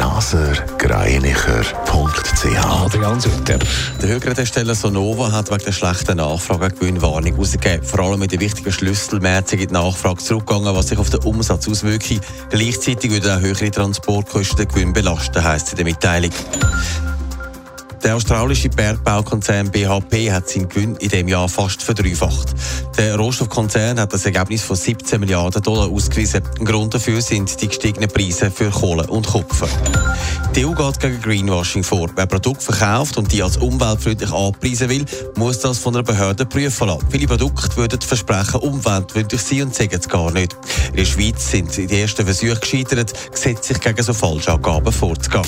blasergreinicher.ch Adrian Sutter. Der Hörgerätehersteller Sonova hat wegen der schlechten Nachfrage eine Gewinnwarnung ausgegeben. Vor allem mit den wichtigen Schlüsselmärkten die Nachfrage zurückgegangen, was sich auf den Umsatz auswirkt. Gleichzeitig würde auch höhere Transportkosten den Gewinn belasten, heisst in der Mitteilung. Der australische Bergbaukonzern BHP hat seinen Gewinn in dem Jahr fast verdreifacht. Der Rohstoffkonzern hat das Ergebnis von 17 Milliarden Dollar ausgewiesen. Grund dafür sind die gestiegenen Preise für Kohle und Kupfer. Die EU geht gegen Greenwashing vor. Wer Produkte verkauft und die als umweltfreundlich anpreisen will, muss das von einer Behörde prüfen lassen. Viele Produkte würden versprechen, umweltfreundlich sein und sagen es gar nicht. In der Schweiz sind die ersten Versuche gescheitert, gesetzlich gegen so Falschangaben vorzugehen.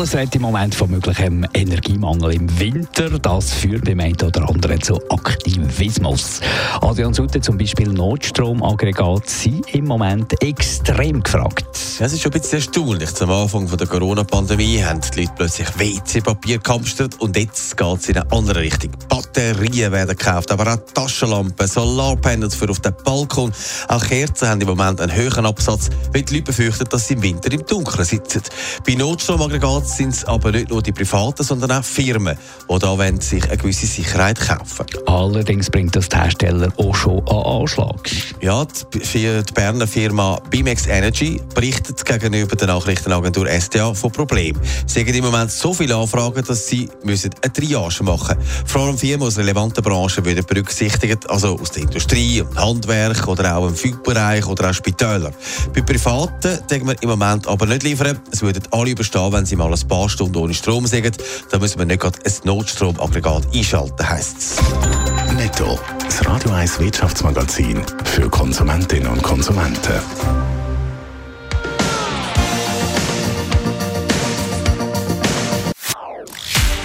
Alles redet im Moment von möglichem Energiemangel im Winter. Das führt beim einen oder anderen zu Aktivismus. Adrian Sutter, zum Beispiel Notstromaggregate, sind im Moment extrem gefragt. Es ist schon ein bisschen erstaunlich. Zum Anfang der Corona-Pandemie haben die Leute plötzlich WC-Papier gehamstert und jetzt geht es in eine andere Richtung. Batterien werden gekauft, aber auch Taschenlampen, Solarpanels für auf den Balkon. Auch Kerzen haben im Moment einen höheren Absatz, weil die Leute befürchten, dass sie im Winter im Dunkeln sitzen. Bei Notstromaggregaten sind es aber nicht nur die Privaten, sondern auch Firmen, die da wollen, sich eine gewisse Sicherheit kaufen Allerdings bringt das die Hersteller auch schon an Anschlag. Ja, die, die Berner Firma Bimex Energy berichtet gegenüber der Nachrichtenagentur SDA von Problemen. Sie haben im Moment so viele Anfragen, dass sie müssen eine Triage machen müssen. Vor allem Firmen aus relevanten Branchen werden berücksichtigt, also aus der Industrie, Handwerk oder auch im Flugbereich oder auch Spitäler. Bei Privaten denken wir im Moment aber nicht liefern. Es würden alle überstehen, wenn sie mal ein paar Stunden ohne Strom sind. Da müssen wir nicht gerade ein Notstromaggregat einschalten, heisst es. Netto. Das Radio 1 Wirtschaftsmagazin für Konsumentinnen und Konsumenten.